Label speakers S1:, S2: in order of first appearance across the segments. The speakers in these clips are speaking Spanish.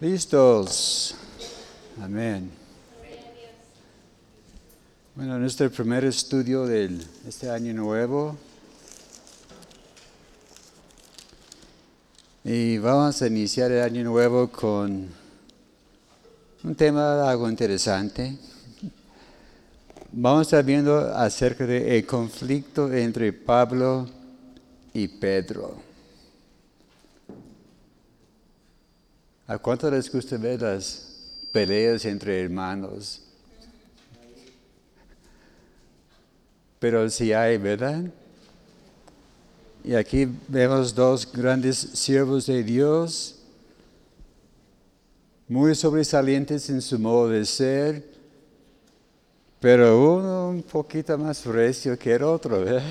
S1: Listos. Amén. Bueno, nuestro primer estudio de este año nuevo. Y vamos a iniciar el año nuevo con un tema algo interesante. Vamos a estar viendo acerca del conflicto entre Pablo y Pedro. ¿A cuánto les gusta ver las peleas entre hermanos? Pero sí hay, ¿verdad? Y aquí vemos dos grandes siervos de Dios, muy sobresalientes en su modo de ser, pero uno un poquito más recio que el otro, ¿verdad?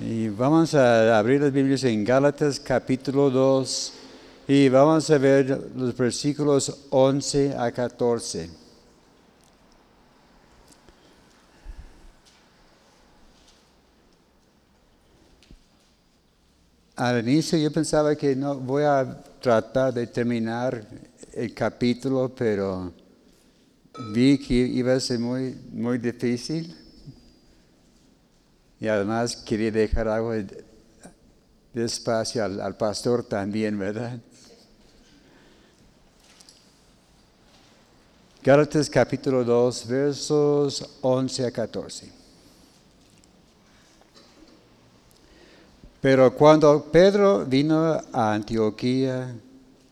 S1: Y vamos a abrir las Biblias en Gálatas capítulo 2 y vamos a ver los versículos 11 a 14. Al inicio yo pensaba que no voy a tratar de terminar el capítulo, pero vi que iba a ser muy, muy difícil. Y además quería dejar algo de espacio al, al pastor también, ¿verdad? Gálatas capítulo 2, versos 11 a 14. Pero cuando Pedro vino a Antioquía,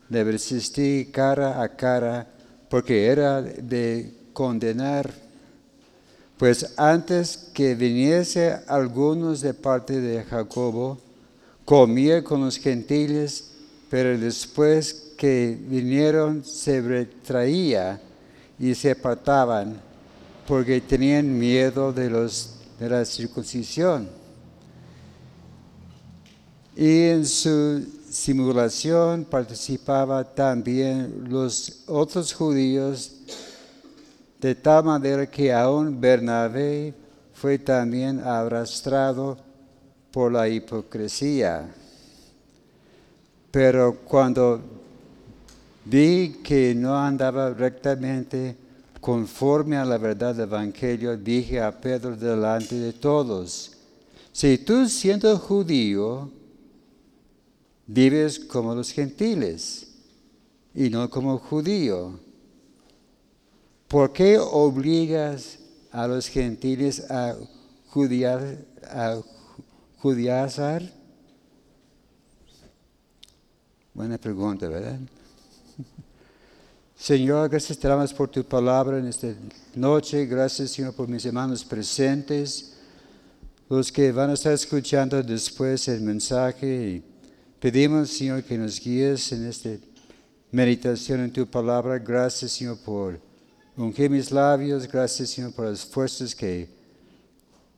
S1: le resistí cara a cara porque era de condenar pues antes que viniese algunos de parte de Jacobo, comía con los gentiles, pero después que vinieron se retraía y se apartaban, porque tenían miedo de, los, de la circuncisión. Y en su simulación participaban también los otros judíos de tal manera que aún Bernabé fue también arrastrado por la hipocresía. Pero cuando vi que no andaba rectamente conforme a la verdad del Evangelio, dije a Pedro delante de todos, si tú siendo judío, vives como los gentiles y no como judío, ¿Por qué obligas a los gentiles a, judiar, a judiazar? Buena pregunta, ¿verdad? Señor, gracias te por tu palabra en esta noche. Gracias, Señor, por mis hermanos presentes, los que van a estar escuchando después el mensaje. pedimos, Señor, que nos guíes en esta meditación en tu palabra. Gracias, Señor, por Unge mis labios, gracias Señor por las fuerzas que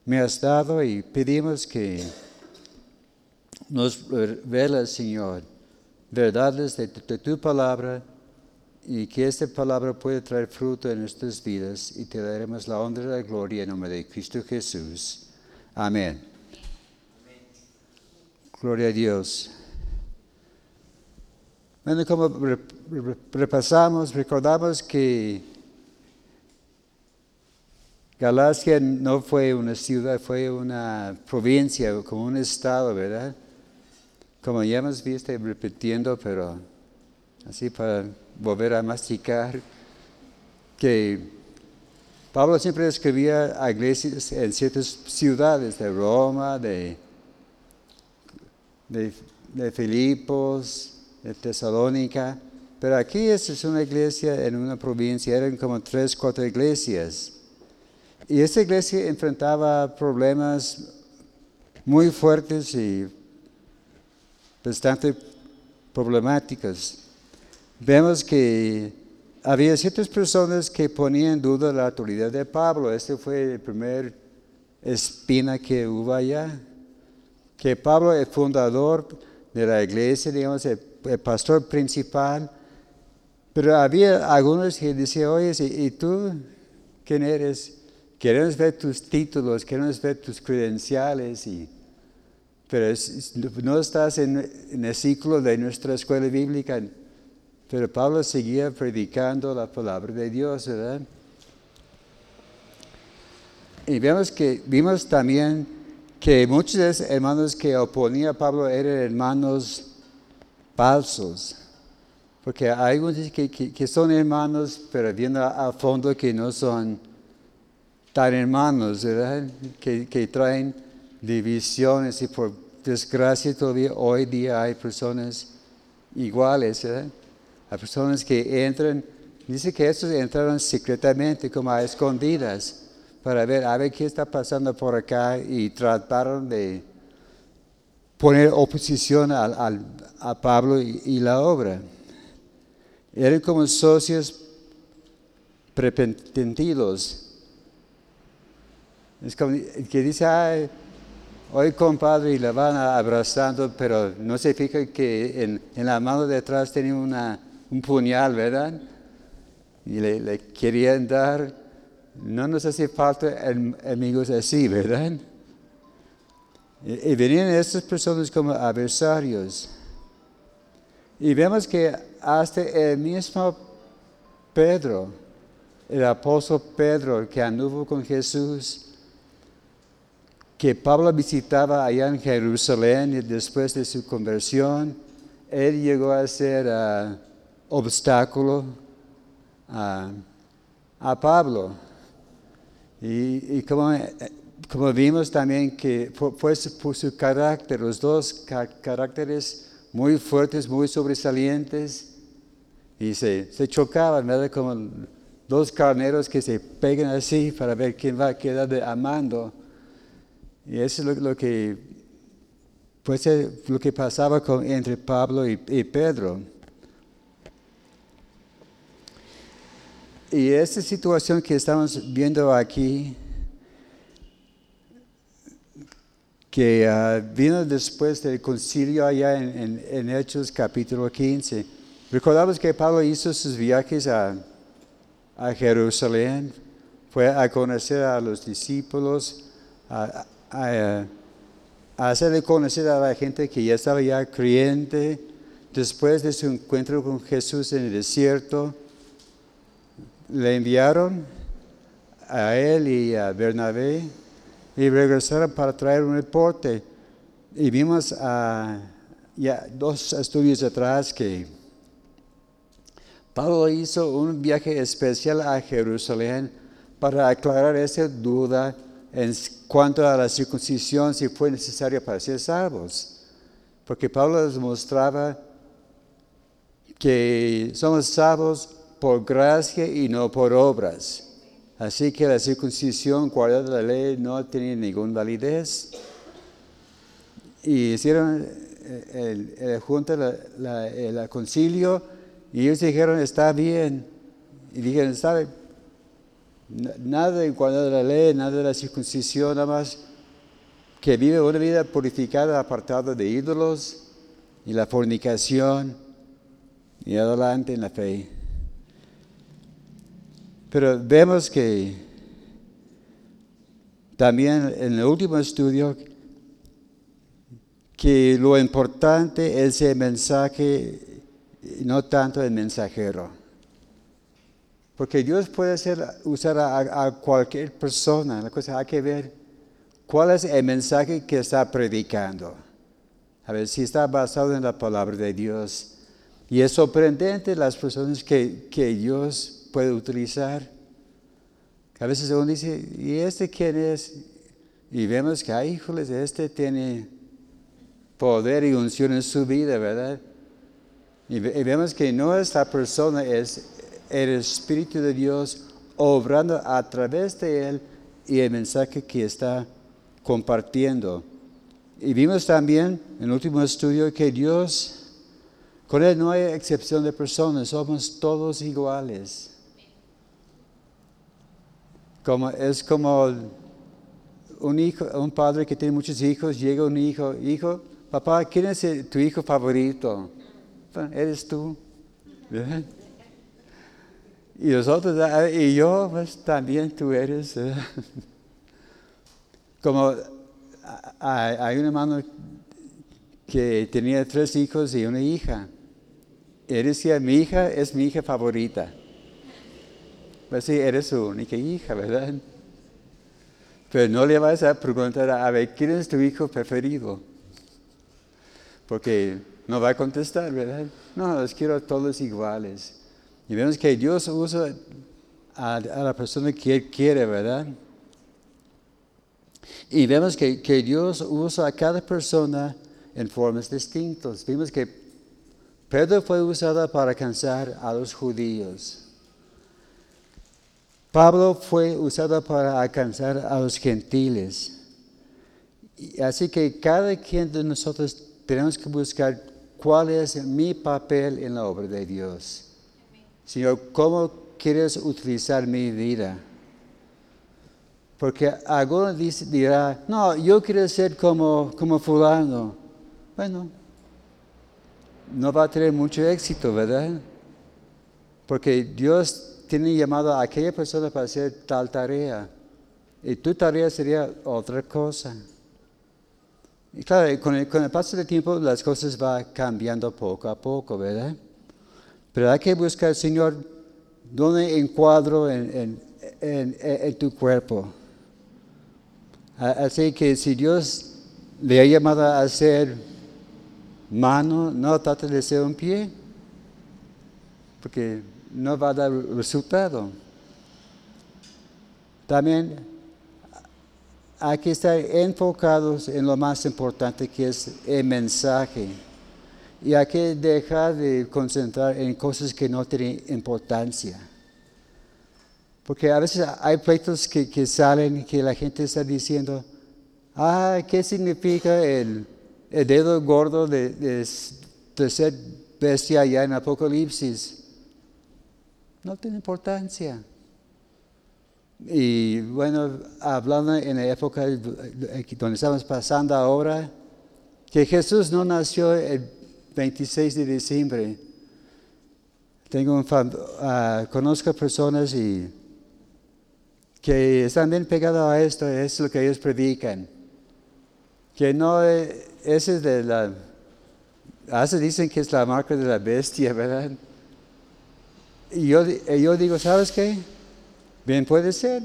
S1: me has dado y pedimos que nos revelas, Señor, verdades de, tu palabra y que esta palabra pueda traer fruto en nuestras vidas y te daremos la honra y la gloria en nombre de Cristo Jesús. Amén. Gloria a Dios. Bueno, como repasamos, recordamos que Galacia no fue una ciudad, fue una provincia, como un estado, ¿verdad? Como ya hemos visto repitiendo, pero así para volver a masticar, que Pablo siempre escribía a iglesias en ciertas ciudades de Roma, de, de, Filipos, de Tesalónica, pero aquí es una iglesia en una provincia, eran como tres, cuatro iglesias. Y esta iglesia enfrentaba problemas muy fuertes y bastante problemáticos. Vemos que había ciertas personas que ponían en duda la autoridad de Pablo. Este fue el primer espina que hubo allá. Que Pablo, el fundador de la iglesia, digamos, el, pastor principal, pero había algunos que decían, oye, ¿y tú quién eres? Queremos ver tus títulos, queremos ver tus credenciales y pero no estás en, el ciclo de nuestra escuela bíblica. Pero Pablo seguía predicando la palabra de Dios, ¿verdad? Y vemos que, vimos también que muchos de los hermanos que oponía a Pablo eran hermanos falsos. Porque hay algunos que, que, son hermanos, pero viendo a, fondo que no son tan hermanos, ¿verdad? Que, traen divisiones y por desgracia todavía hoy día hay personas iguales, ¿verdad? Hay personas que entran, dice que estos entraron secretamente, como a escondidas, para ver, a ver qué está pasando por acá y trataron de poner oposición a, Pablo y, la obra. Eran como socios prepentidos. Es como que dice, ay, hoy compadre, y la van abrazando, pero no se fija que en, la mano de atrás una, un puñal, ¿verdad? Y le, le, querían dar. No nos hace falta amigos así, ¿verdad? Y, venían estas personas como adversarios. Y vemos que hasta el mismo Pedro, el apóstol Pedro que anduvo con Jesús, que Pablo visitaba allá en Jerusalén y después de su conversión, él llegó a ser uh, obstáculo a Pablo. Y, como, como, vimos también que fue por su carácter, los dos caracteres muy fuertes, muy sobresalientes, y se, se chocaban, ¿verdad? Como dos carneros que se pegan así para ver quién va a quedar amando. Y eso es lo, que, pues, lo que pasaba entre Pablo y, Pedro. Y esta situación que estamos viendo aquí, que ah, vino después del concilio allá en, en, Hechos capítulo 15. Recordamos que Pablo hizo sus viajes a, a Jerusalén, fue a conocer a los discípulos, a, a, hacerle conocer a la gente que ya estaba ya creyente después de su encuentro con Jesús en el desierto. Le enviaron a él y a Bernabé y regresaron para traer un reporte. Y vimos ya dos estudios atrás que Pablo hizo un viaje especial a Jerusalén para aclarar esa duda en cuanto a la circuncisión si fue necesaria para ser salvos. Porque Pablo les mostraba que somos salvos por gracia y no por obras. Así que la circuncisión, guardada la ley, no tenía ninguna validez. Y hicieron el, el, junta, el concilio, y ellos dijeron, está bien. Y dijeron, ¿sabe? Nada en cuanto a la ley, nada de la circuncisión, nada más que vive una vida purificada, apartada de ídolos y la fornicación y adelante en la fe. Pero vemos que también en el último estudio que lo importante es el mensaje, no tanto el mensajero. Porque Dios puede usar a, cualquier persona. La cosa hay que ver cuál es el mensaje que está predicando. A ver si está basado en la palabra de Dios. Y es sorprendente las personas que, que Dios puede utilizar. A veces uno dice, ¿y este quién es? Y vemos que, ay, híjoles, este tiene poder y unción en su vida, ¿verdad? Y, y vemos que no esta persona es el Espíritu de Dios obrando a través de él y el mensaje que está compartiendo. Y vimos también en el último estudio que Dios, con Él no hay excepción de personas, somos todos iguales. Como, es como un, hijo, un padre que tiene muchos hijos, llega un hijo, hijo, papá, ¿quién es tu hijo favorito? Eres tú. Y nosotros, ah, y yo, pues también tú eres. Eh. Como hay un hermano que tenía tres hijos y una hija. Él decía, mi hija es mi hija favorita. Pues sí, eres su única hija, ¿verdad? Pero no le vas a preguntar, a ver, ¿quién es tu hijo preferido? Porque no va a contestar, ¿verdad? No, los quiero todos iguales. Y vemos que Dios usa a, la persona que Él quiere, ¿verdad? Y vemos que, que Dios usa a cada persona en formas distintas. Vimos que Pedro fue usado para alcanzar a los judíos. Pablo fue usado para alcanzar a los gentiles. Así que cada quien de nosotros tenemos que buscar cuál es mi papel en la obra de Dios. Señor, ¿cómo quieres utilizar mi vida? Porque alguno dirá, no, yo quiero ser como, como fulano. Bueno, no va a tener mucho éxito, ¿verdad? Porque Dios tiene llamado a aquella persona para hacer tal tarea. Y tu tarea sería otra cosa. Y claro, con el, con el paso del tiempo las cosas van cambiando poco a poco, ¿verdad? Pero hay que buscar, Señor, dónde encuadro en, en, tu cuerpo. Así que si Dios le ha llamado a hacer mano, no trate de ser un pie, porque no va a dar resultado. También hay que estar enfocados en lo más importante que es el mensaje. Y hay que dejar de concentrar en cosas que no tienen importancia. Porque a veces hay pleitos que, que salen que la gente está diciendo, ah, ¿qué significa el, dedo gordo de, de, de ser bestia allá en Apocalipsis? no tiene importancia. Y bueno, hablando en la época donde estamos pasando ahora, que Jesús no nació el 26 de diciembre. Tengo uh, conozco personas y que están bien pegados a esto, es lo que ellos predican. Que no, ese es de la, hace dicen que es la marca de la bestia, ¿verdad? Y yo, yo digo, ¿sabes qué? Bien puede ser.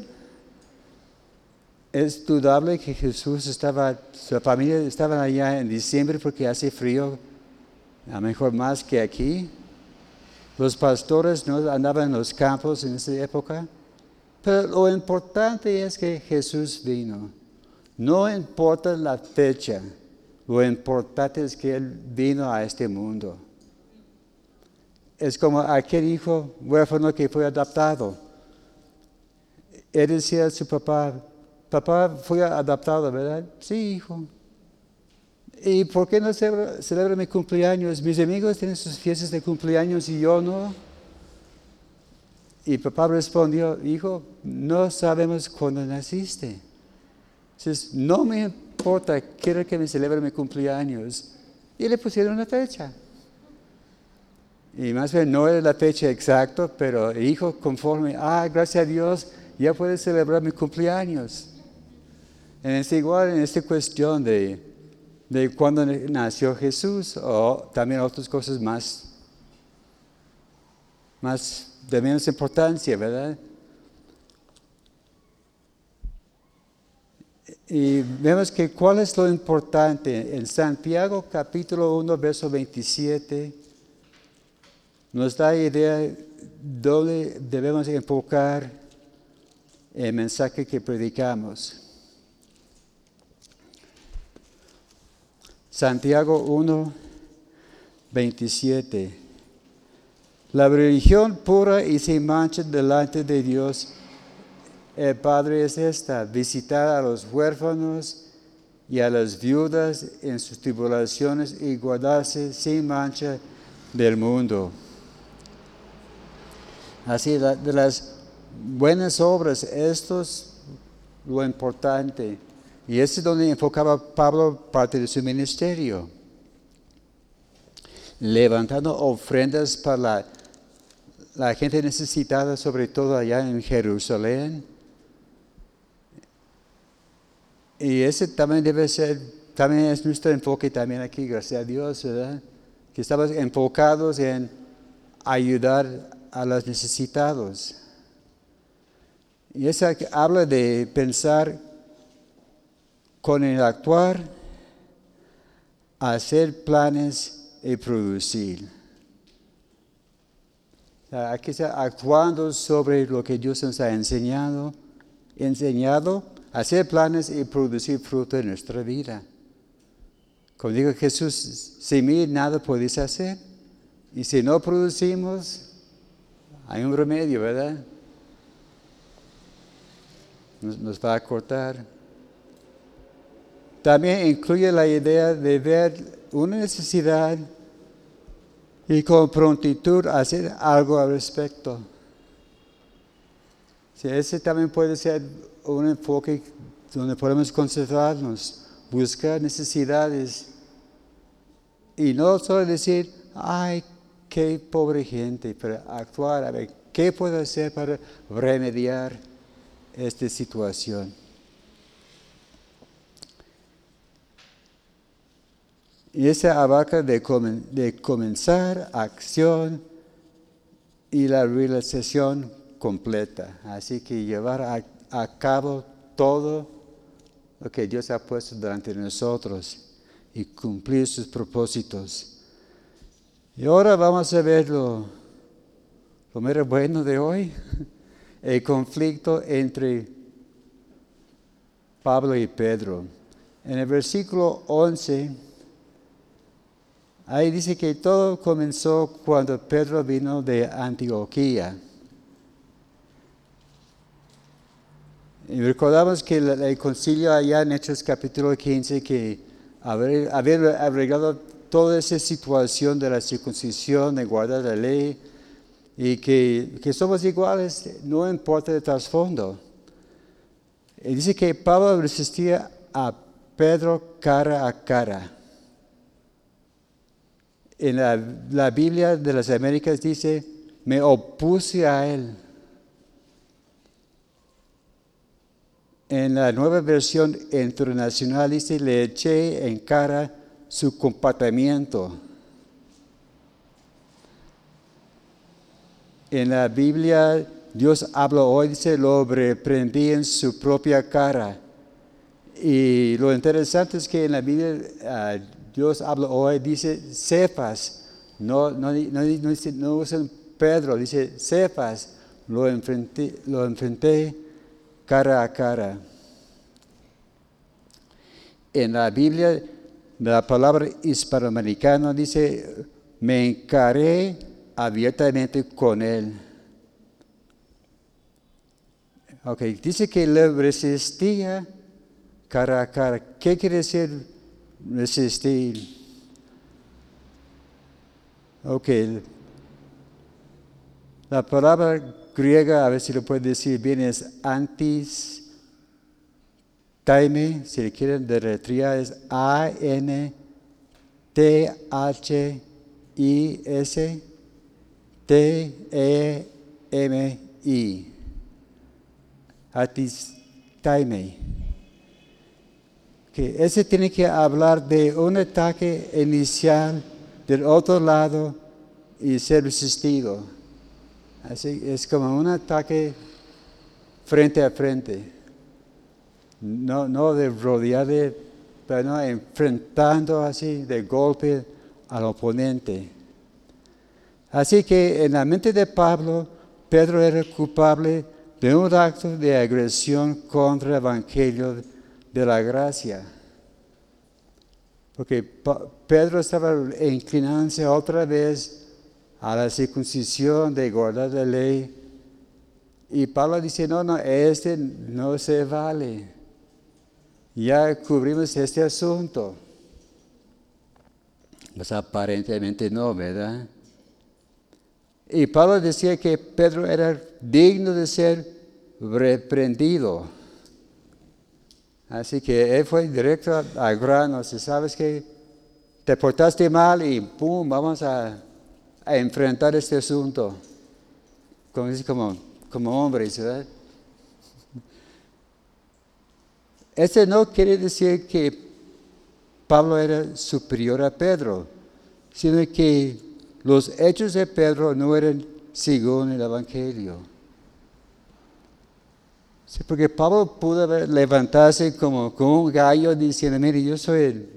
S1: Es dudable que Jesús estaba, su familia estaba allá en diciembre porque hace frío, a lo mejor más que aquí. Los pastores no andaban en los campos en esa época. Pero lo importante es que Jesús vino. No importa la fecha, lo importante es que Él vino a este mundo es como aquel hijo huérfano que fue adaptado. Él decía a su papá, papá fue adaptado, ¿verdad? Sí, hijo. ¿Y por qué no celebra, mi cumpleaños? Mis amigos tienen sus fiestas de cumpleaños y yo no. Y papá respondió, hijo, no sabemos cuándo naciste. Entonces, no me importa, quiero que me celebre mi cumpleaños. Y le pusieron una fecha. Y más bien no era la fecha exacta, pero hijo, conforme, ah, gracias a Dios, ya puedes celebrar mi cumpleaños. Es igual en esta cuestión de, de cuando nació Jesús o también otras cosas más, más de menos importancia, ¿verdad? Y vemos que cuál es lo importante. En Santiago capítulo 1, verso 27 nos da idea dónde debemos enfocar el mensaje que predicamos. Santiago 1, 27. La religión pura y sin mancha delante de Dios, el Padre es esta, visitar a los huérfanos y a las viudas en sus tribulaciones y guardarse sin mancha del mundo. Así, de las buenas obras, esto es lo importante. Y es donde enfocaba Pablo parte de su ministerio. Levantando ofrendas para la, la gente necesitada, sobre todo allá en Jerusalén. Y ese también debe ser también es nuestro enfoque también aquí, gracias a Dios, ¿verdad? Que estamos enfocados en ayudar a los necesitados. Y eso habla de pensar con el actuar, hacer planes y producir. Aquí está actuando sobre lo que Dios nos ha enseñado, enseñado, hacer planes y producir fruto en nuestra vida. Como dijo Jesús, sin mí nada podéis hacer. Y si no producimos, hay un remedio, ¿verdad? Nos, va a cortar. También incluye la idea de ver una necesidad y con prontitud hacer algo al respecto. ese también puede ser un enfoque donde podemos concentrarnos, buscar necesidades y no solo decir, ay, qué pobre gente, pero actuar, a ver, ¿qué puedo hacer para remediar esta situación? Y esa abarca de, comenzar acción y la realización completa. Así que llevar a, a, cabo todo lo que Dios ha puesto delante de nosotros y cumplir sus propósitos. Y ahora vamos a ver lo, lo mero bueno de hoy, el conflicto entre Pablo y Pedro. En el versículo 11 Ahí dice que todo comenzó cuando Pedro vino de Antioquía. Y recordamos que el, concilio allá en Hechos capítulo 15 que haber, arreglado toda esa situación de la circuncisión, de guardar la ley, y que, que somos iguales, no importa el trasfondo. Dice que Pablo resistía a Pedro cara a cara en la, Biblia de las Américas dice, me opuse a él. En la nueva versión internacional dice, le eché en cara su comportamiento. En la Biblia, Dios habla hoy, dice, lo reprendí en su propia cara. Y lo interesante es que en la Biblia ah, Dios habla hoy, dice Cephas, no, no, no, dice, no usa Pedro, dice Cephas, lo enfrenté, lo enfrenté cara a cara. En la Biblia, la palabra hispanoamericana dice, me encaré abiertamente con él. Ok, dice que le resistía cara a cara. ¿Qué quiere decir resistir. Ok. La palabra griega, a ver si lo puede decir bien, es antis taime, si le quieren deletrear, es A-N-T-H-I-S T-E-M-I. Antis taime que ese tiene que hablar de un ataque inicial del otro lado y ser resistido. Así es como un ataque frente a frente. No, no de rodear, pero no enfrentando así de golpe al oponente. Así que en la mente de Pablo, Pedro era culpable de un acto de agresión contra el Evangelio de la gracia. Porque Pedro estaba inclinándose otra vez a la circuncisión de guardar la ley. Y Pablo dice, no, no, este no se vale. Ya cubrimos este asunto. Pues aparentemente no, ¿verdad? Y Pablo decía que Pedro era digno de ser reprendido. Así que él fue directo al grano. Si sabes que te portaste mal y pum, vamos a, enfrentar este asunto. Como, como, como hombres, ¿verdad? Este no quiere decir que Pablo era superior a Pedro, sino que los hechos de Pedro no eran según el Evangelio. Sí, porque Pablo pudo levantarse como, un gallo diciendo, mire, yo soy el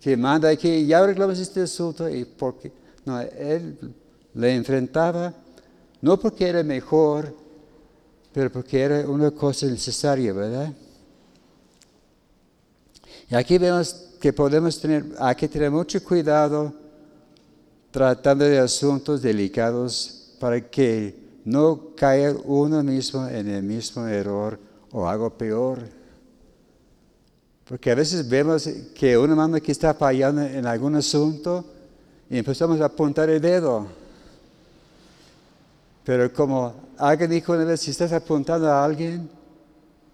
S1: que manda aquí, ya arreglamos este asunto, y porque, no, él le enfrentaba, no porque era mejor, pero porque era una cosa necesaria, ¿verdad? Y aquí vemos que podemos tener, hay que tener mucho cuidado tratando de asuntos delicados para que no caiga uno mismo en el mismo error o algo peor. Porque a veces vemos que una mano que está fallando en algún asunto y empezamos a apuntar el dedo. Pero como alguien dijo una vez, si estás apuntando a alguien,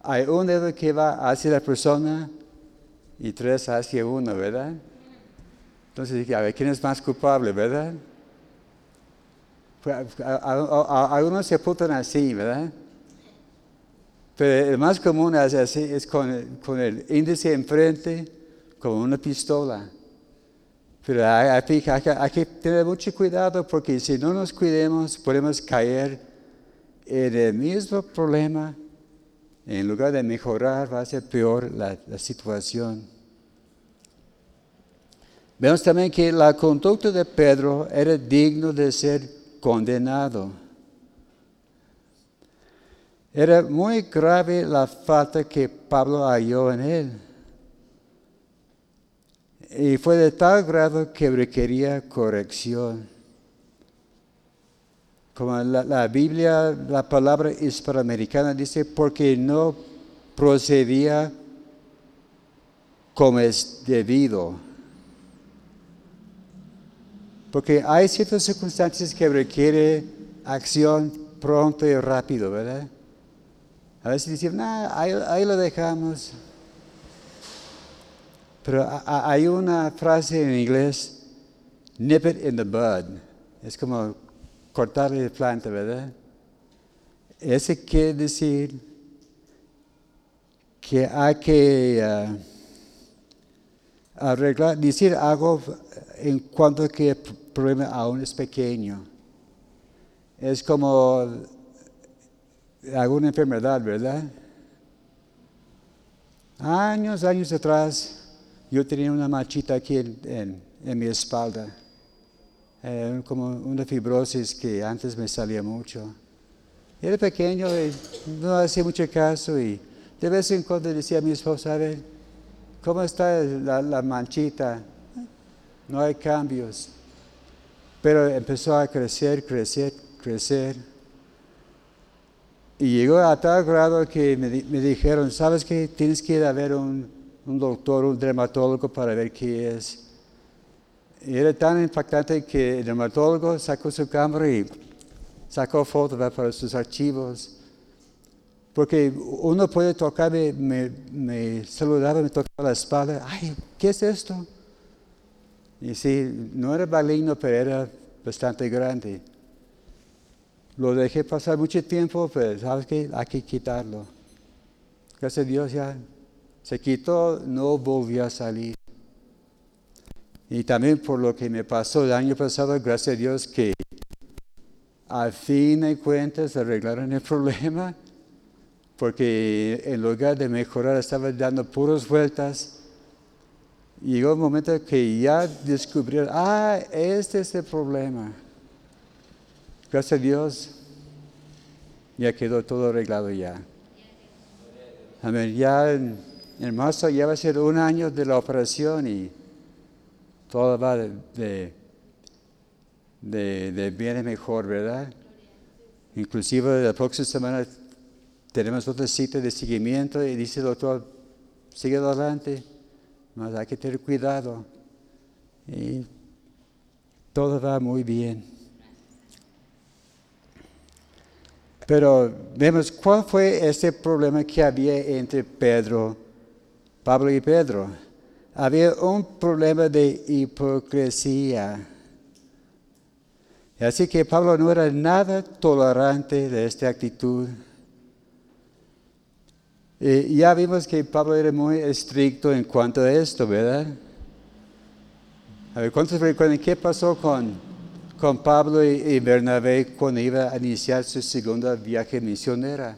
S1: hay un dedo que va hacia la persona y tres hacia uno, ¿verdad? Entonces a ver, ¿quién es más culpable, verdad? Algunos se apuntan así, ¿verdad? Pero el más común es así, es con, el índice enfrente, como una pistola. Pero hay, que tener mucho cuidado porque si no nos cuidemos podemos caer en el mismo problema. En lugar de mejorar, va a ser peor la situación. Vemos también que la conducta de Pedro era digno de ser condenado. Era muy grave la falta que Pablo halló en él. Y fue de tal grado que requería corrección. Como la, la Biblia, la palabra hispanoamericana dice, porque no procedía como es debido. Porque hay ciertas circunstancias que requieren acción pronto y rápido, ¿verdad? A veces decimos, no, ahí, lo dejamos. Pero hay una frase en inglés, nip it in the bud. Es como cortarle la planta, ¿verdad? Ese quiere decir que hay que uh, arreglar, decir algo en cuanto que problema aún es pequeño. Es como alguna enfermedad, ¿verdad? Años, años atrás, yo tenía una machita aquí en, mi espalda, eh, como una fibrosis que antes me salía mucho. Era pequeño y no hacía mucho caso y de vez en cuando decía a mi esposa, a ¿cómo está la manchita? No hay cambios. Pero empezó a crecer, crecer, crecer. Y llegó a tal grado que me, dijeron, ¿sabes qué? Tienes que ir a ver un, un doctor, un dermatólogo para ver qué es. Y era tan impactante que el dermatólogo sacó su cámara y sacó fotos para sus archivos. Porque uno puede tocarme, me, me saludaba, me tocaba la espalda. Ay, ¿qué es esto? Y sí, no era maligno, pero era bastante grande. Lo dejé pasar mucho tiempo, pero sabes que hay que quitarlo. Gracias a Dios ya se quitó, no volvió a salir. Y también por lo que me pasó el año pasado, gracias a Dios que al fin de cuentas arreglaron el problema, porque en lugar de mejorar estaba dando puras vueltas llegó un momento que ya descubrieron, ah, este es el problema. Gracias a Dios, ya quedó todo arreglado ya. Amén. Ya en, marzo ya va a ser un año de la operación y todo va de, de, bien y mejor, ¿verdad? Inclusive la próxima semana tenemos otra cita de seguimiento y dice el doctor, sigue adelante. Mas hay que tener cuidado. Y todo va muy bien. Pero vemos cuál fue ese problema que había entre Pedro, Pablo y Pedro. Había un problema de hipocresía. Así que Pablo no era nada tolerante de esta actitud. Y ya vimos que Pablo era muy estricto en cuanto a esto, ¿verdad? A ver, ¿cuántos recuerdan qué pasó con, con Pablo y, Bernabé cuando iba a iniciar su segunda viaje misionera?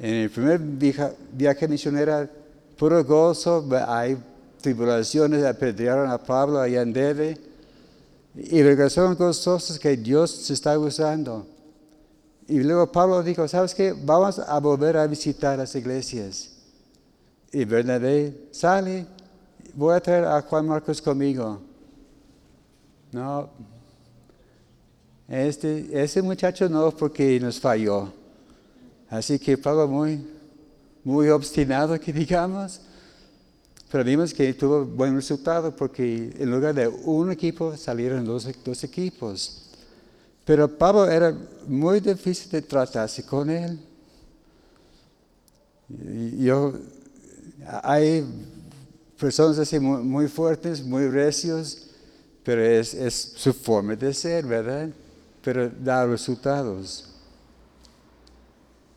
S1: En el primer viaje, viaje misionera, puro gozo, hay tribulaciones, apedrearon a Pablo allá en Debe y regresaron gozosos que Dios se está usando. Y luego Pablo dijo, ¿sabes qué? Vamos a volver a visitar las iglesias. Y Bernabé sale, voy a traer a Juan Marcos conmigo. No, este, ese muchacho no, porque nos falló. Así que Pablo muy, muy obstinado, que digamos. Pero vimos que tuvo buen resultado porque en lugar de un equipo salieron dos, dos equipos. Pero Pablo era muy difícil de tratarse con él. Yo, hay personas así muy, fuertes, muy recios, pero es, es, su forma de ser, ¿verdad? Pero da resultados.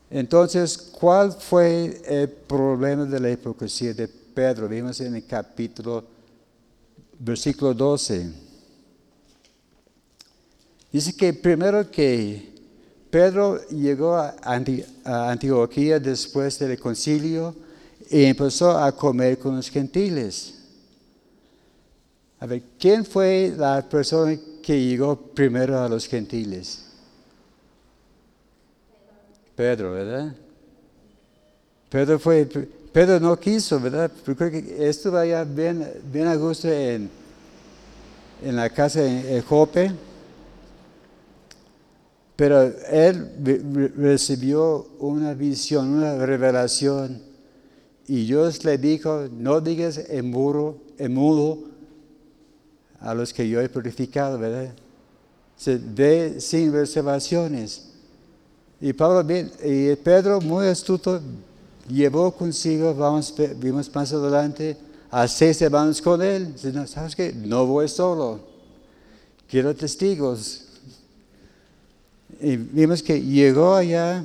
S1: Entonces, ¿cuál fue el problema de la hipocresía de Pedro? Vimos en el capítulo, versículo 12. Dice que primero que Pedro llegó a, Antioquía después del concilio y empezó a comer con los gentiles. A ver, ¿quién fue la persona que llegó primero a los gentiles? Pedro, ¿verdad? Pedro fue, Pedro no quiso, ¿verdad? Porque creo que estuvo allá bien, bien a gusto en, en la casa de Jope pero él recibió una visión, una revelación. Y Dios le dijo, no digas en, muro, en mudo a los que yo he purificado, ¿verdad? Se sin reservaciones. Y Pablo y Pedro, muy astuto, llevó consigo, vamos, vimos más adelante, a seis hermanos con él. Dice, ¿sabes qué? No voy solo. Quiero testigos. Y vimos que llegó allá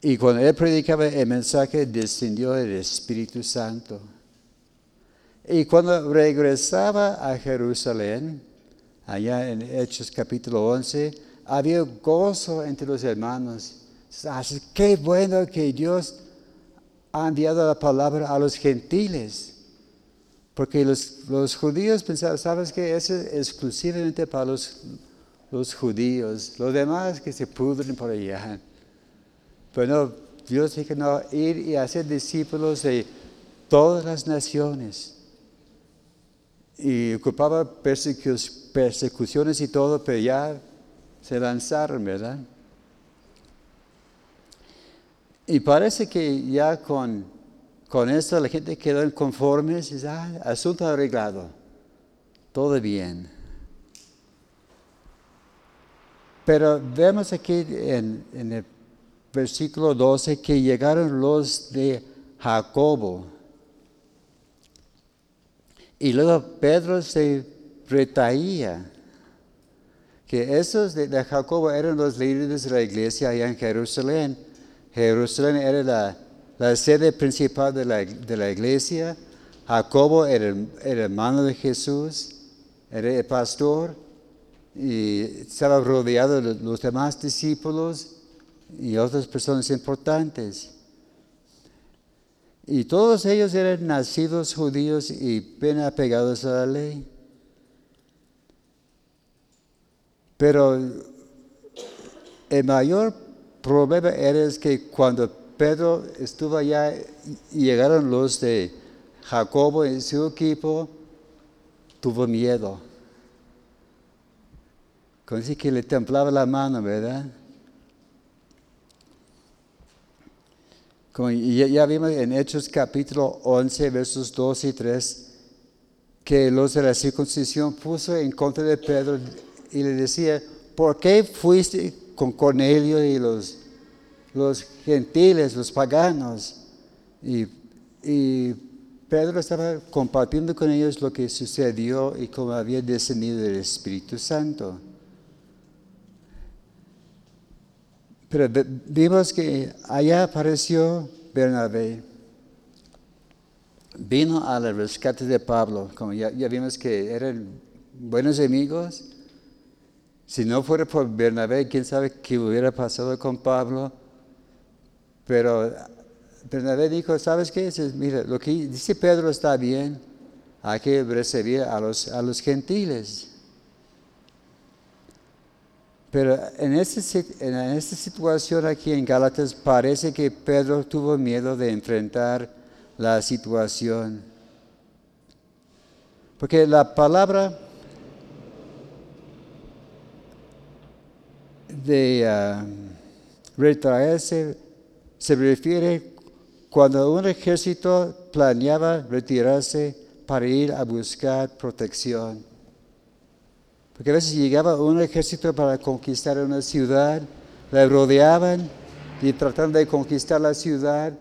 S1: y cuando él predicaba el mensaje descendió el Espíritu Santo. Y cuando regresaba a Jerusalén, allá en Hechos capítulo 11, había gozo entre los hermanos. Qué bueno que Dios ha enviado la palabra a los gentiles. Porque los, los judíos pensaban, ¿sabes qué? Eso es exclusivamente para los los judíos, los demás que se pudren por allá. Pero Dios dijo, no, ir y hacer discípulos de todas las naciones. Y ocupaba persecuciones y todo, pero ya se lanzaron, ¿verdad? Y parece que ya con, con esto la gente quedó inconforme, dice, ah, asunto arreglado, todo bien. Pero vemos aquí en, el versículo 12 que llegaron los de Jacobo. Y luego Pedro se retaía que esos de, Jacobo eran los líderes de la iglesia allá en Jerusalén. Jerusalén era la, sede principal de la, iglesia. Jacobo era el hermano de Jesús, era el pastor y estaba rodeado de los demás discípulos y otras personas importantes. Y todos ellos eran nacidos judíos y bien apegados a la ley. Pero el mayor problema era que cuando Pedro estuvo allá llegaron los de Jacobo y su equipo, tuvo miedo. Si que le templaba la mano, ¿verdad? Como ya, vimos en Hechos capítulo 11, versos 2 y 3, que los de la circuncisión puso en contra de Pedro y le decía, ¿por qué fuiste con Cornelio y los, los gentiles, los paganos? Y, y Pedro estaba compartiendo con ellos lo que sucedió y cómo había descendido el Espíritu Santo. Pero vimos que allá apareció Bernabé. Vino al rescate de Pablo, como ya, ya vimos que eran buenos amigos. Si no fuera por Bernabé, quién sabe qué hubiera pasado con Pablo. Pero Bernabé dijo, ¿sabes qué? Mira, lo que dice Pedro está bien, hay que recibir a los, a los gentiles. Pero en esta, si- en esta situación aquí en Gálatas parece que Pedro tuvo miedo de enfrentar la situación. Porque la palabra de ah, retraerse se refiere cuando un ejército planeaba retirarse para ir a buscar protección. Porque a veces llegaba un ejército para conquistar una ciudad, la rodeaban y trataban de conquistar la ciudad,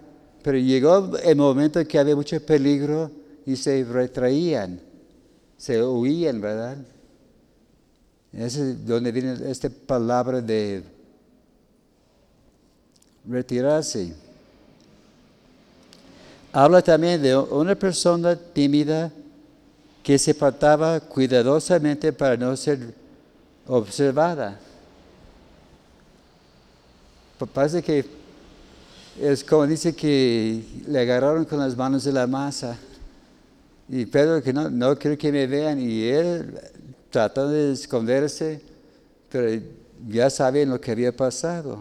S1: pero llegó el momento que había mucho peligro y se retraían, se huían, ¿verdad? Ese es donde viene esta palabra de retirarse. Habla también de una persona tímida que se apartaba cuidadosamente para no ser observada. Pa- Parece que es como dice que le agarraron con las manos de la masa. Y Pedro que no, no quiero que me vean y él tratando de esconderse, pero ya saben lo que había pasado.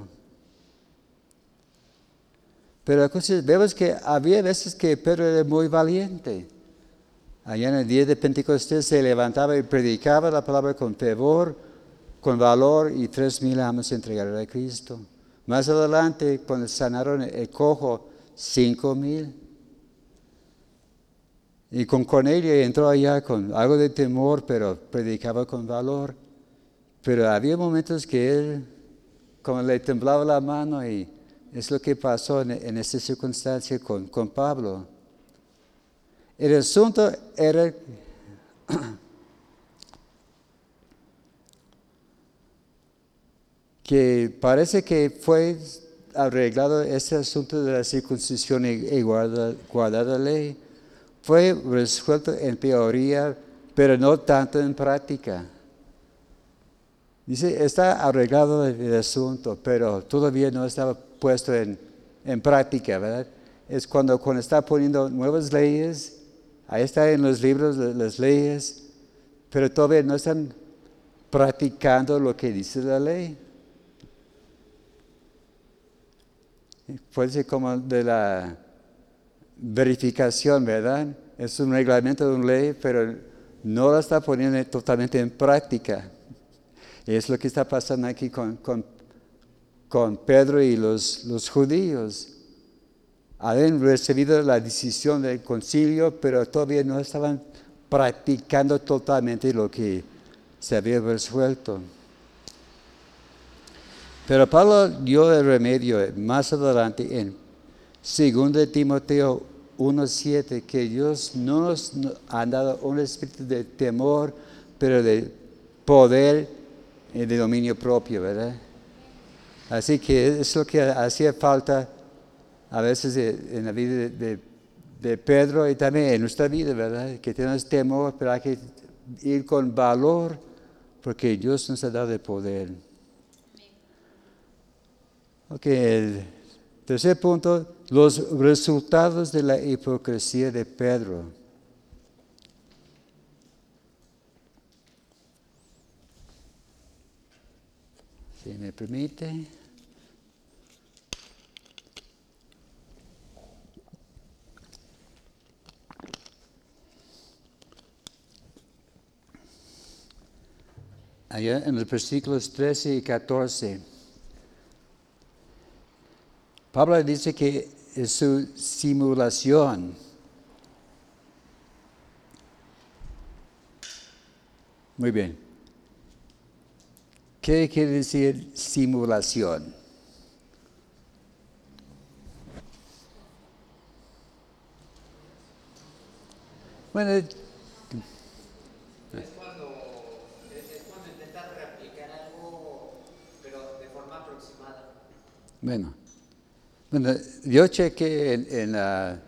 S1: Pero la cosa es, vemos que había veces que Pedro era muy valiente. Allá en el día de Pentecostés se levantaba y predicaba la palabra con fervor, con valor, y tres mil almas se entregaron a Cristo. Más adelante, cuando sanaron el cojo, cinco mil. Y con Cornelio entró allá con algo de temor, pero predicaba con valor. Pero había momentos que él, como le temblaba la mano, y es lo que pasó en, esta circunstancia con Pablo. El asunto era que parece que fue arreglado este asunto de la circuncisión y, guarda, guardar la ley. Fue resuelto en teoría, pero no tanto en práctica. Dice, está arreglado el asunto, pero todavía no estaba puesto en, en práctica, ¿verdad? Es cuando, cuando está poniendo nuevas leyes, ahí está en los libros las leyes, pero todavía no están practicando lo que dice la ley. Puede ser como de la verificación, ¿verdad? Es un reglamento de una ley, pero no la está poniendo totalmente en práctica. Y es lo que está pasando aquí con, con, con Pedro y los, los judíos. Habían recibido la decisión del concilio, pero todavía no estaban practicando totalmente lo que se había resuelto. Pero Pablo dio el remedio más adelante en 2 Timoteo 1.7, que Dios no nos ha dado un espíritu de temor, pero de poder y de dominio propio, ¿verdad? Así que es lo que hacía falta a veces en la vida de, de, de Pedro y también en nuestra vida, ¿verdad? Que tenemos temor, pero hay que ir con valor, porque Dios nos ha dado el poder. Ok, el tercer punto, los resultados de la hipocresía de Pedro. Si me permite. Allá en los versículos 13 y 14. Pablo dice que es su simulación. Muy bien. ¿Qué quiere decir simulación? Bueno,
S2: Es cuando, es, es cuando intentas replicar algo, pero de forma aproximada.
S1: Bueno, bueno yo chequé en, en, la,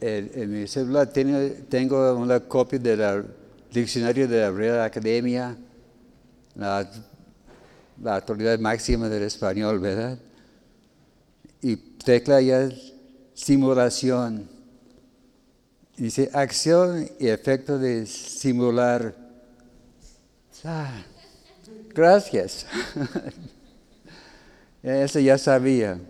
S1: en, mi celular, tengo, una copia del diccionario de la Real Academia, la, la autoridad máxima del español, ¿verdad? Y tecla ya simulación. Dice acción y efecto de simular. Ah, gracias. Eso ya sabía.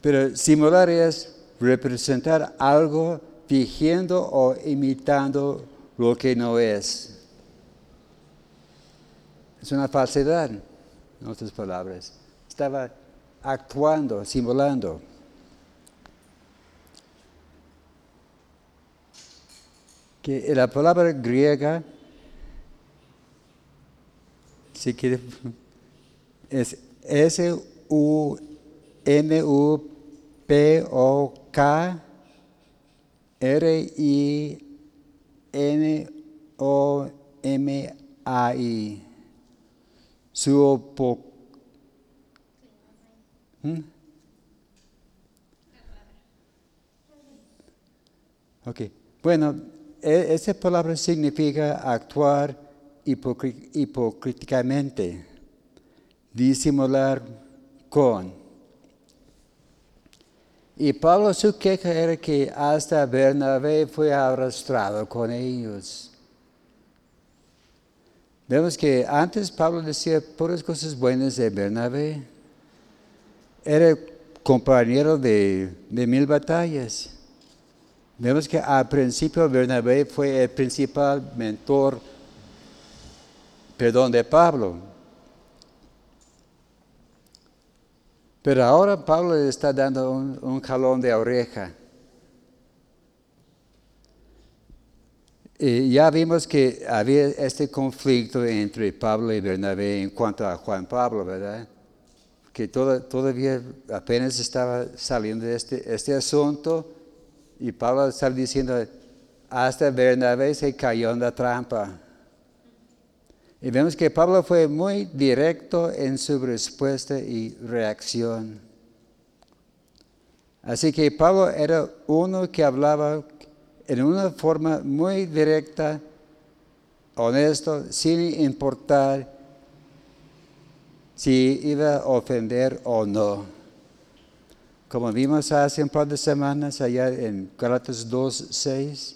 S1: Pero simular es representar algo fingiendo o imitando lo que no es. Es una falsedad, en otras palabras. Estaba actuando, simulando. Que la palabra griega, si quiere, es S-U-N-U-P-O-K R-I-N-O-M-A-I. Su ¿Mm? Ok. Bueno, e, esa palabra significa actuar hipocríticamente, disimular con. Y Pablo su queja era que hasta Bernabé fue arrastrado con ellos. Vemos que antes Pablo decía puras cosas buenas de Bernabé era compañero de, mil batallas. Vemos que al principio Bernabé fue el principal mentor, perdón, de Pablo. Pero ahora Pablo le está dando un, un jalón de oreja. Y ya vimos que había este conflicto entre Pablo y Bernabé en cuanto a Juan Pablo, ¿verdad? que todavía apenas estaba saliendo de este, este asunto y Pablo estaba diciendo, hasta Bernabé se cayó en la trampa. Y vemos que Pablo fue muy directo en su respuesta y reacción. Así que Pablo era uno que hablaba en una forma muy directa, honesto, sin importar si iba a ofender o no. Como vimos hace un par de semanas allá en Galatas 2, 6.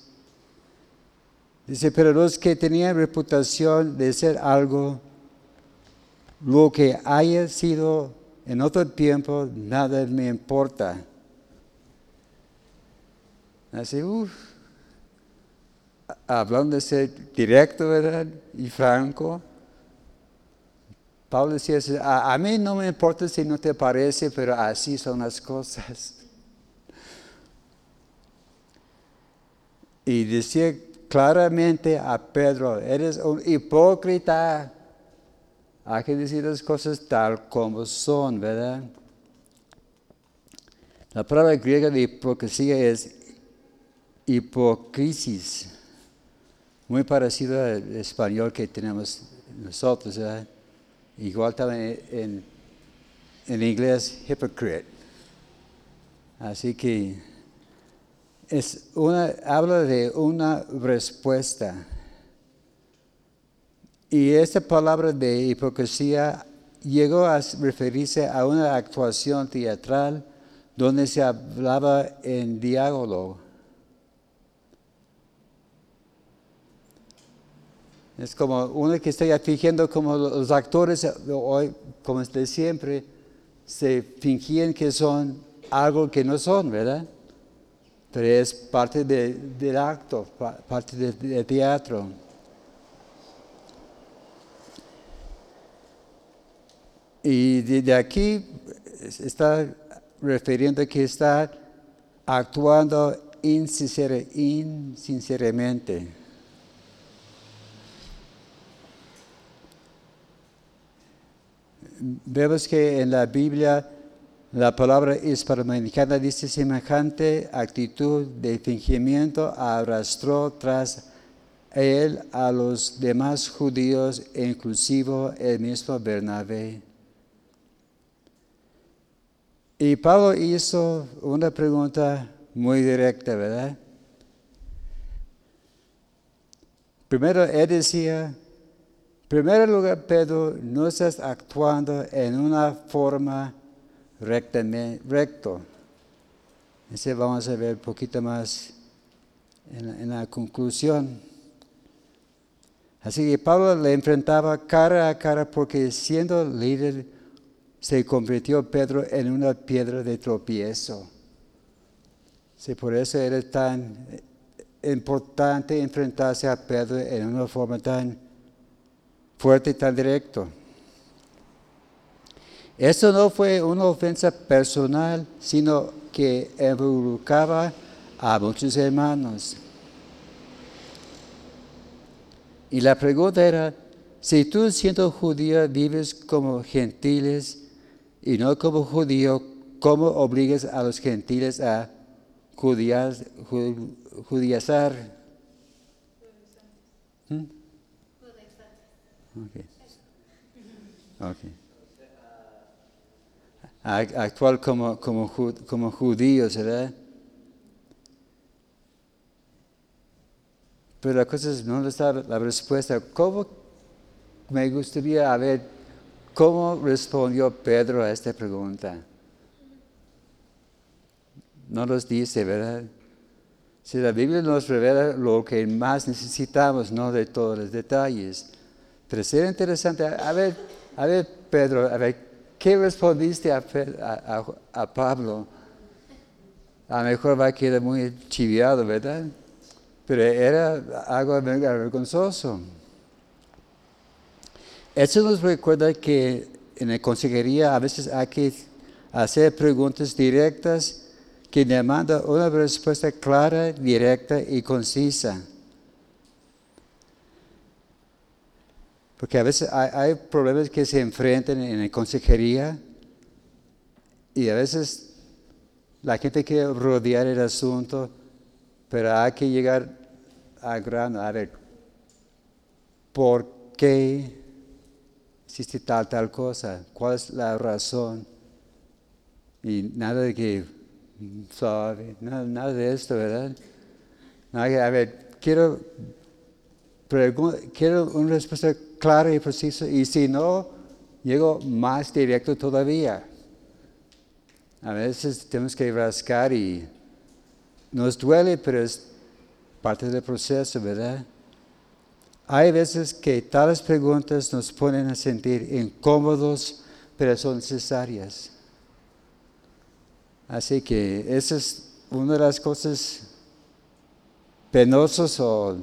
S1: Dice, pero los que tenían reputación de ser algo, lo que haya sido en otro tiempo, nada me importa. Así, uff, hablando de ser directo, ¿verdad? Y franco. Pablo decía, a, mí no me importa si no te parece, pero así son las cosas. Y decía claramente a Pedro, eres un hipócrita. Hay que decir las cosas tal como son, ¿verdad? La palabra griega de hipocresía es hipocrisis, muy parecido al español que tenemos nosotros, ¿verdad? Igual también en, en inglés, hypocrite. Así que es una, habla de una respuesta. Y esta palabra de hipocresía llegó a referirse a una actuación teatral donde se hablaba en diálogo Es como uno que está fingiendo como los actores hoy, como de siempre, se fingían que son algo que no son, ¿verdad? Pero es parte del acto, parte del teatro. Y de aquí está refiriendo que está actuando insinceramente. vemos que en la Biblia la palabra hispanoamericana dice semejante actitud de fingimiento arrastró tras él a los demás judíos, inclusive el mismo Bernabé. Y Pablo hizo una pregunta muy directa, ¿verdad? Primero, él decía, en primer lugar, Pedro, no estás actuando en una forma recto. Ese vamos a ver un poquito más en la, conclusión. Así que Pablo le enfrentaba cara a cara porque siendo líder se convirtió Pedro en una piedra de tropiezo. Sí, por eso era tan importante enfrentarse a Pedro en una forma tan fuerte y tan directa. Eso no fue una ofensa personal, sino que involucraba a muchos hermanos. Y la pregunta era, si tú siendo judío vives como gentiles y no como judío, ¿cómo obligas a los gentiles a judias, judiazar? ¿Mm? Okay. Okay. Actual como, como, como judíos, ¿verdad? Pero la cosa es, no está la respuesta. ¿Cómo me gustaría ver cómo respondió Pedro a esta pregunta? No nos dice, ¿verdad? Si la Biblia nos revela lo que más necesitamos, no de todos los detalles. Pero sería interesante, a ver, a ver, Pedro, a ver, ¿qué respondiste a, a, Pablo? A lo mejor va a quedar muy chiviado, ¿verdad? pero era algo vergonzoso. Eso nos recuerda que en la consejería a veces hay que hacer preguntas directas que demandan una respuesta clara, directa y concisa. Porque a veces hay, problemas que se enfrentan en la consejería y a veces la gente quiere rodear el asunto, pero hay que llegar a grano, a ver, ¿por qué hiciste tal, tal cosa? ¿Cuál es la razón? Y nada de que suave, nada, nada de esto, ¿verdad? a ver, quiero, quiero una respuesta clara y precisa, y si no, llego más directo todavía. A veces tenemos que rascar y nos duele, pero es parte del proceso, ¿verdad? Hay veces que tales preguntas nos ponen a sentir incómodos, pero son necesarias. Así que esa es una de las cosas penosas o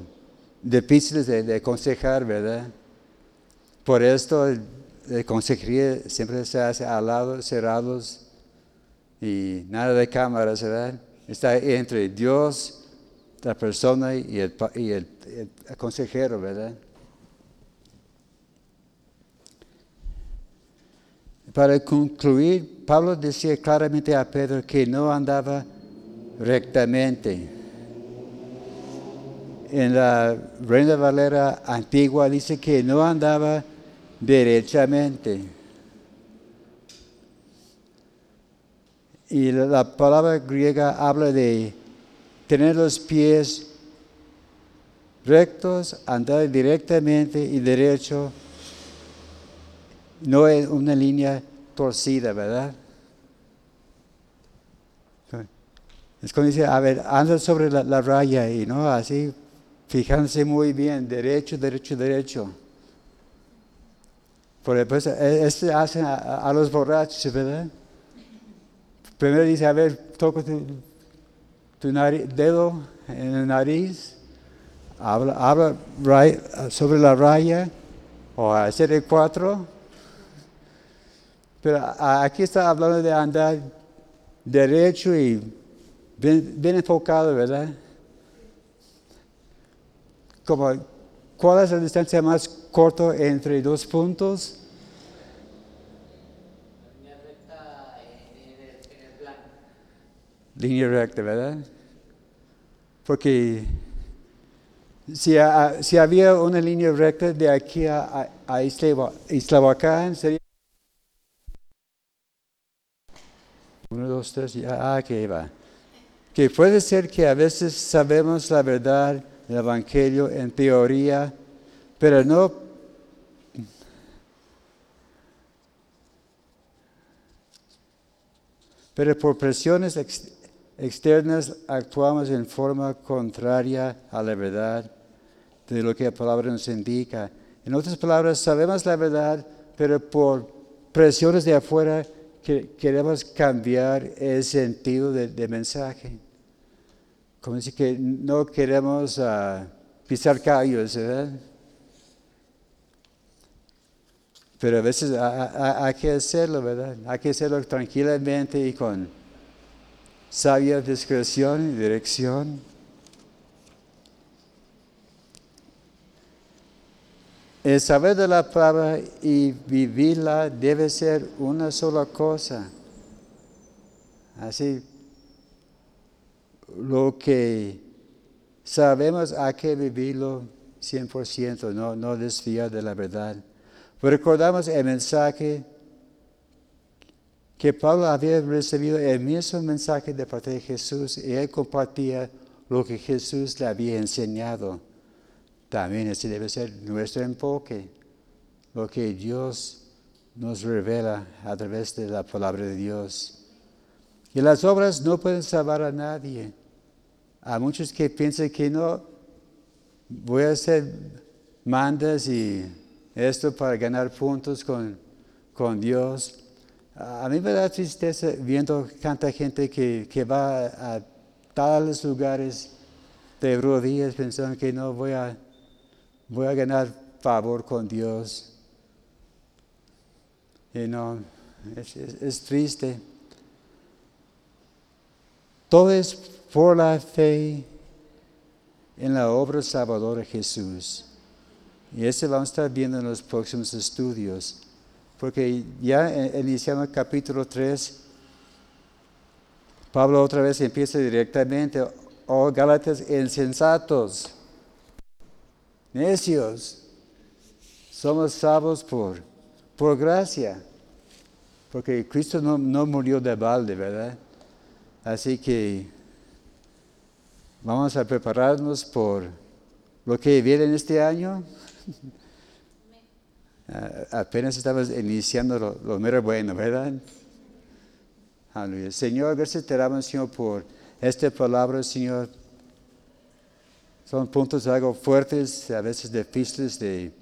S1: difíciles de, aconsejar, ¿verdad? Por esto la consejería siempre se hace al lado, cerrados y nada de cámaras, ¿verdad? Está entre Dios la persona y el, y el, consejero, ¿verdad? Para concluir, Pablo decía claramente a Pedro que no andaba rectamente. En la Reina Valera antigua dice que no andaba derechamente. Y la palabra griega habla de tener los pies rectos, andar directamente y derecho, no en una línea torcida, ¿verdad? Es como dice, a ver, anda sobre la, raya y no así, fijándose muy bien, derecho, derecho, derecho. Por eso, este hace a, los borrachos, ¿verdad? Primero dice, a ver, toco tu, tu dedo en la nariz, habla, habla sobre la raya o hacer el cuatro. Pero aquí está hablando de andar derecho y bien, enfocado, ¿verdad? Como, ¿Cuál es la distancia más corta entre dos puntos? Línea recta, ¿verdad? Porque si, si, había una línea recta de aquí a, a, Isla sería... Uno, dos, tres, ya, ah, que va. Que puede ser que a veces sabemos la verdad del Evangelio en teoría, pero no pero por presiones externas actuamos en forma contraria a la verdad de lo que la palabra nos indica. En otras palabras, sabemos la verdad, pero por presiones de afuera que queremos cambiar el sentido del mensaje. Como decir que no queremos ah, pisar callos, ¿verdad? Pero a veces hay que hacerlo, ¿verdad? Hay que hacerlo tranquilamente y con sabia discreción y dirección. El saber de la palabra y vivirla debe ser una sola cosa. Así, lo que sabemos hay que vivirlo 100%, no, no desviar de la verdad. Recordamos el mensaje que Pablo había recibido, el mismo mensaje de parte de Jesús, y él compartía lo que Jesús le había enseñado. También ese debe ser nuestro enfoque, lo que Dios nos revela a través de la palabra de Dios. Y las obras no pueden salvar a nadie. A muchos que piensan que no, voy a hacer mandas y esto para ganar puntos con, con Dios. A mí me da tristeza viendo tanta gente que, que va a tales lugares de rodillas pensando que no voy a voy a ganar favor con Dios. Y no, es, triste. Todo es por la fe en la obra salvadora de Jesús. Y eso vamos a estar viendo en los próximos estudios. Porque ya iniciando el capítulo 3, Pablo otra vez empieza directamente, oh Gálatas insensatos necios, somos salvos por, por gracia, porque Cristo no, no murió de balde, ¿verdad? Así que vamos a prepararnos por lo que viene en este año. Apenas estamos iniciando lo, lo mero bueno, ¿verdad? Aleluya. Señor, gracias te damos, Señor, por esta palabra, Señor. Son puntos algo fuertes, a veces difíciles de,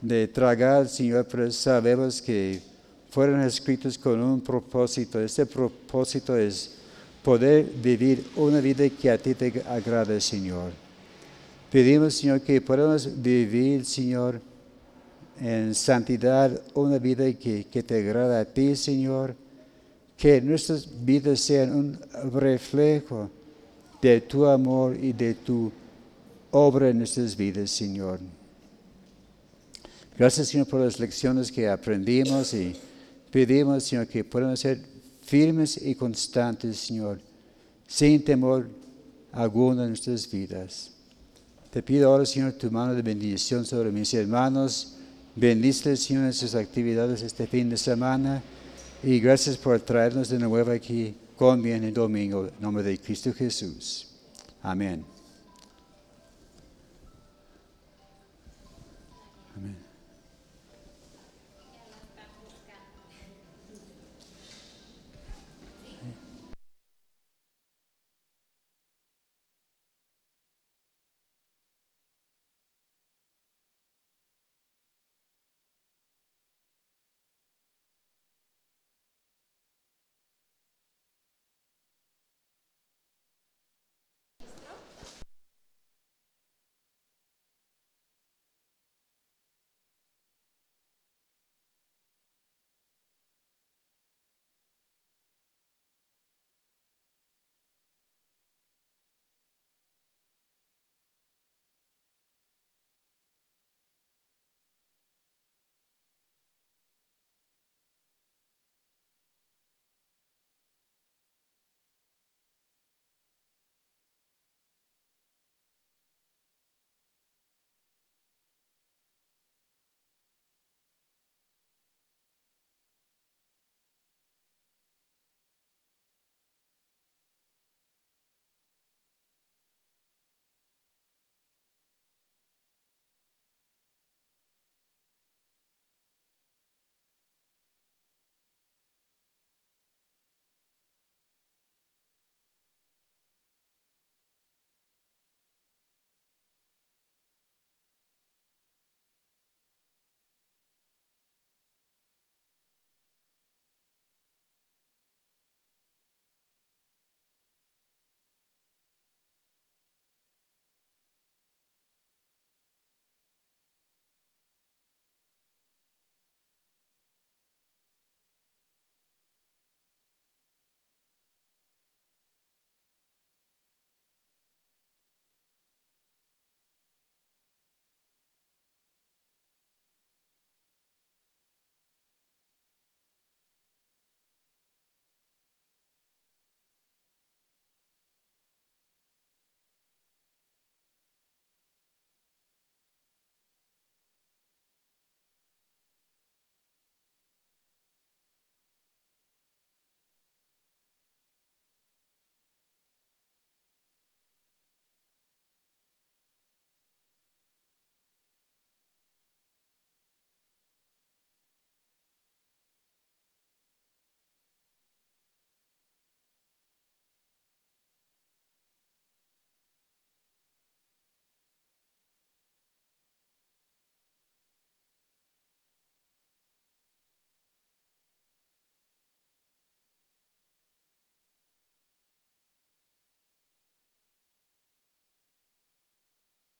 S1: de tragar, Señor, pero sabemos que fueron escritos con un propósito. Ese propósito es poder vivir una vida que a ti te agrade, Señor. Pedimos, Señor, que podamos vivir, Señor, en santidad, una vida que, que te agrada a ti, Señor. Que nuestras vidas sean un reflejo de tu amor y de tu obra en nuestras vidas, Señor. Gracias, Señor, por las lecciones que aprendimos y pedimos, Señor, que podamos ser firmes y constantes, Señor, sin temor alguno en nuestras vidas. Te pido ahora, Señor, tu mano de bendición sobre mis hermanos. Bendice, Señor, sus actividades este fin de semana. Y gracias por traernos de nuevo aquí con bien el domingo. En nombre de Cristo Jesús. Amén.